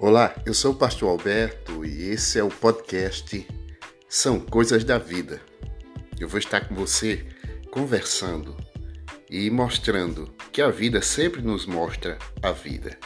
Olá, eu sou o pastor Alberto e esse é o podcast São Coisas da Vida. Eu vou estar com você conversando e mostrando que a vida sempre nos mostra a vida.